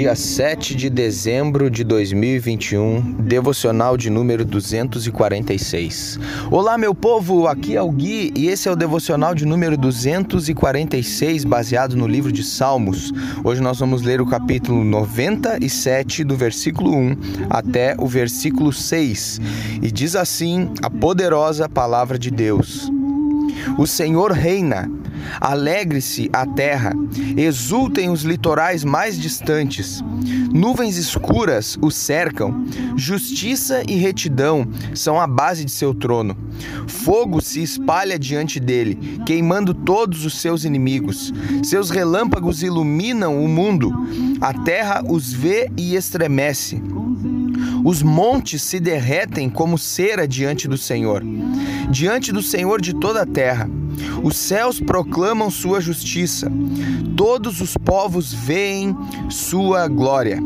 Dia 7 de dezembro de 2021, devocional de número 246. Olá, meu povo, aqui é o Gui e esse é o devocional de número 246, baseado no livro de Salmos. Hoje nós vamos ler o capítulo 97, do versículo 1 até o versículo 6. E diz assim a poderosa palavra de Deus: O Senhor reina. Alegre-se a terra, exultem os litorais mais distantes. Nuvens escuras o cercam, justiça e retidão são a base de seu trono. Fogo se espalha diante dele, queimando todos os seus inimigos. Seus relâmpagos iluminam o mundo, a terra os vê e estremece. Os montes se derretem como cera diante do Senhor, diante do Senhor de toda a terra. Os céus proclamam sua justiça, todos os povos veem sua glória.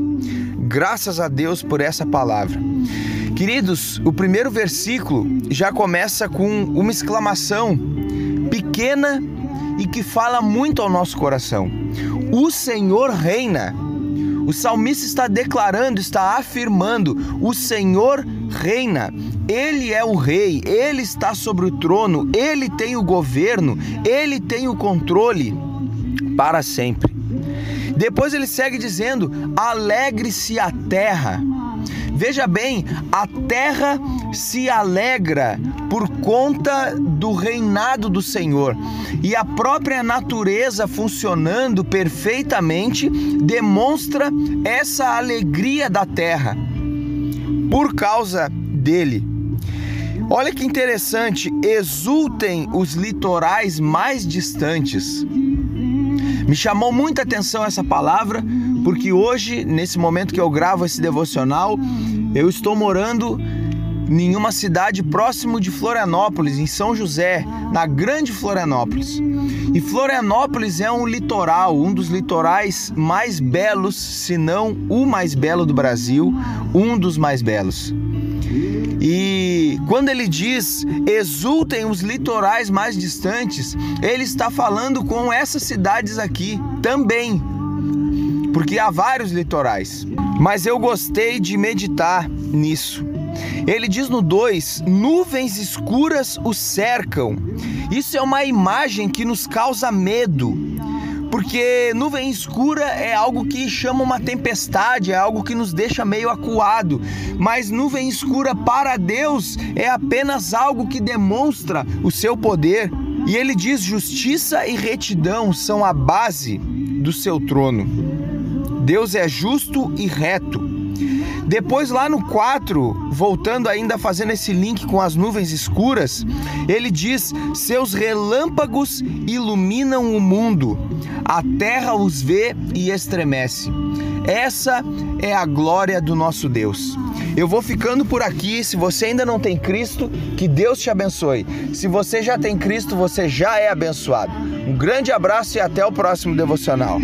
Graças a Deus por essa palavra. Queridos, o primeiro versículo já começa com uma exclamação pequena e que fala muito ao nosso coração. O Senhor reina. O salmista está declarando, está afirmando: o Senhor reina. Ele é o rei, ele está sobre o trono, ele tem o governo, ele tem o controle para sempre. Depois ele segue dizendo: alegre-se a terra. Veja bem, a terra se alegra por conta do reinado do Senhor. E a própria natureza funcionando perfeitamente demonstra essa alegria da terra por causa dele. Olha que interessante, exultem os litorais mais distantes. Me chamou muita atenção essa palavra, porque hoje, nesse momento que eu gravo esse devocional, eu estou morando em uma cidade próximo de Florianópolis, em São José, na Grande Florianópolis. E Florianópolis é um litoral, um dos litorais mais belos, se não o mais belo do Brasil, um dos mais belos. E quando ele diz exultem os litorais mais distantes, ele está falando com essas cidades aqui também, porque há vários litorais. Mas eu gostei de meditar nisso. Ele diz no 2: nuvens escuras o cercam. Isso é uma imagem que nos causa medo. Porque nuvem escura é algo que chama uma tempestade, é algo que nos deixa meio acuado. Mas nuvem escura para Deus é apenas algo que demonstra o seu poder. E ele diz: justiça e retidão são a base do seu trono. Deus é justo e reto. Depois, lá no 4, voltando ainda fazendo esse link com as nuvens escuras, ele diz: Seus relâmpagos iluminam o mundo, a terra os vê e estremece. Essa é a glória do nosso Deus. Eu vou ficando por aqui. Se você ainda não tem Cristo, que Deus te abençoe. Se você já tem Cristo, você já é abençoado. Um grande abraço e até o próximo devocional.